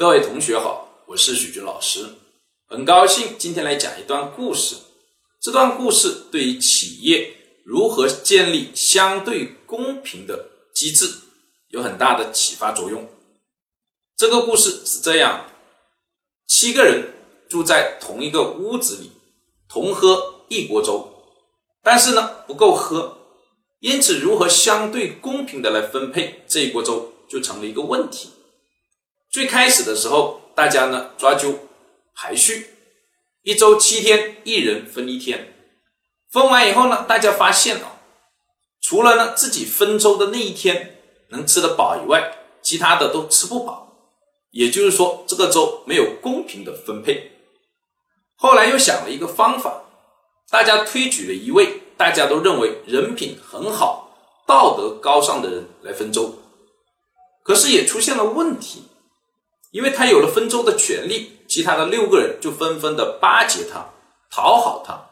各位同学好，我是许军老师，很高兴今天来讲一段故事。这段故事对于企业如何建立相对公平的机制有很大的启发作用。这个故事是这样：七个人住在同一个屋子里，同喝一锅粥，但是呢不够喝，因此如何相对公平的来分配这一锅粥就成了一个问题。最开始的时候，大家呢抓阄排序，一周七天，一人分一天。分完以后呢，大家发现啊，除了呢自己分粥的那一天能吃得饱以外，其他的都吃不饱。也就是说，这个粥没有公平的分配。后来又想了一个方法，大家推举了一位大家都认为人品很好、道德高尚的人来分粥，可是也出现了问题。因为他有了分粥的权利，其他的六个人就纷纷的巴结他、讨好他，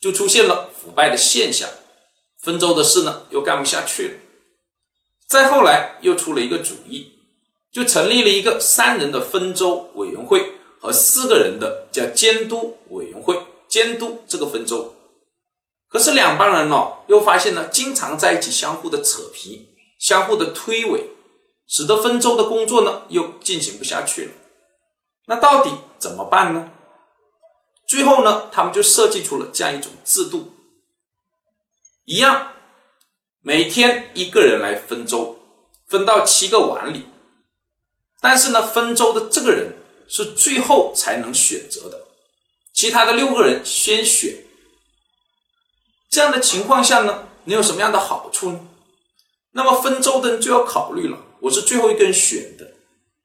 就出现了腐败的现象。分粥的事呢，又干不下去了。再后来又出了一个主意，就成立了一个三人的分粥委员会和四个人的叫监督委员会，监督这个分粥。可是两帮人呢，又发现呢，经常在一起相互的扯皮，相互的推诿。使得分粥的工作呢又进行不下去了，那到底怎么办呢？最后呢，他们就设计出了这样一种制度，一样，每天一个人来分粥，分到七个碗里，但是呢，分粥的这个人是最后才能选择的，其他的六个人先选。这样的情况下呢，能有什么样的好处呢？那么分粥的人就要考虑了。我是最后一个人选的，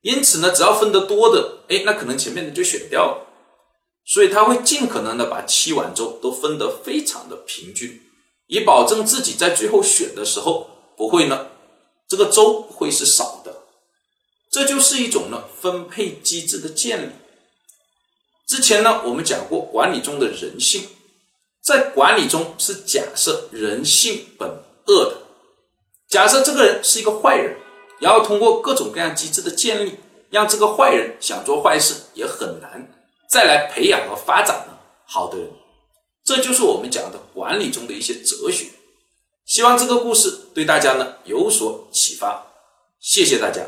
因此呢，只要分得多的，哎，那可能前面的就选掉了，所以他会尽可能的把七碗粥都分得非常的平均，以保证自己在最后选的时候不会呢，这个粥会是少的，这就是一种呢分配机制的建立。之前呢，我们讲过管理中的人性，在管理中是假设人性本恶的，假设这个人是一个坏人。然后通过各种各样机制的建立，让这个坏人想做坏事也很难，再来培养和发展呢好的人，这就是我们讲的管理中的一些哲学。希望这个故事对大家呢有所启发，谢谢大家。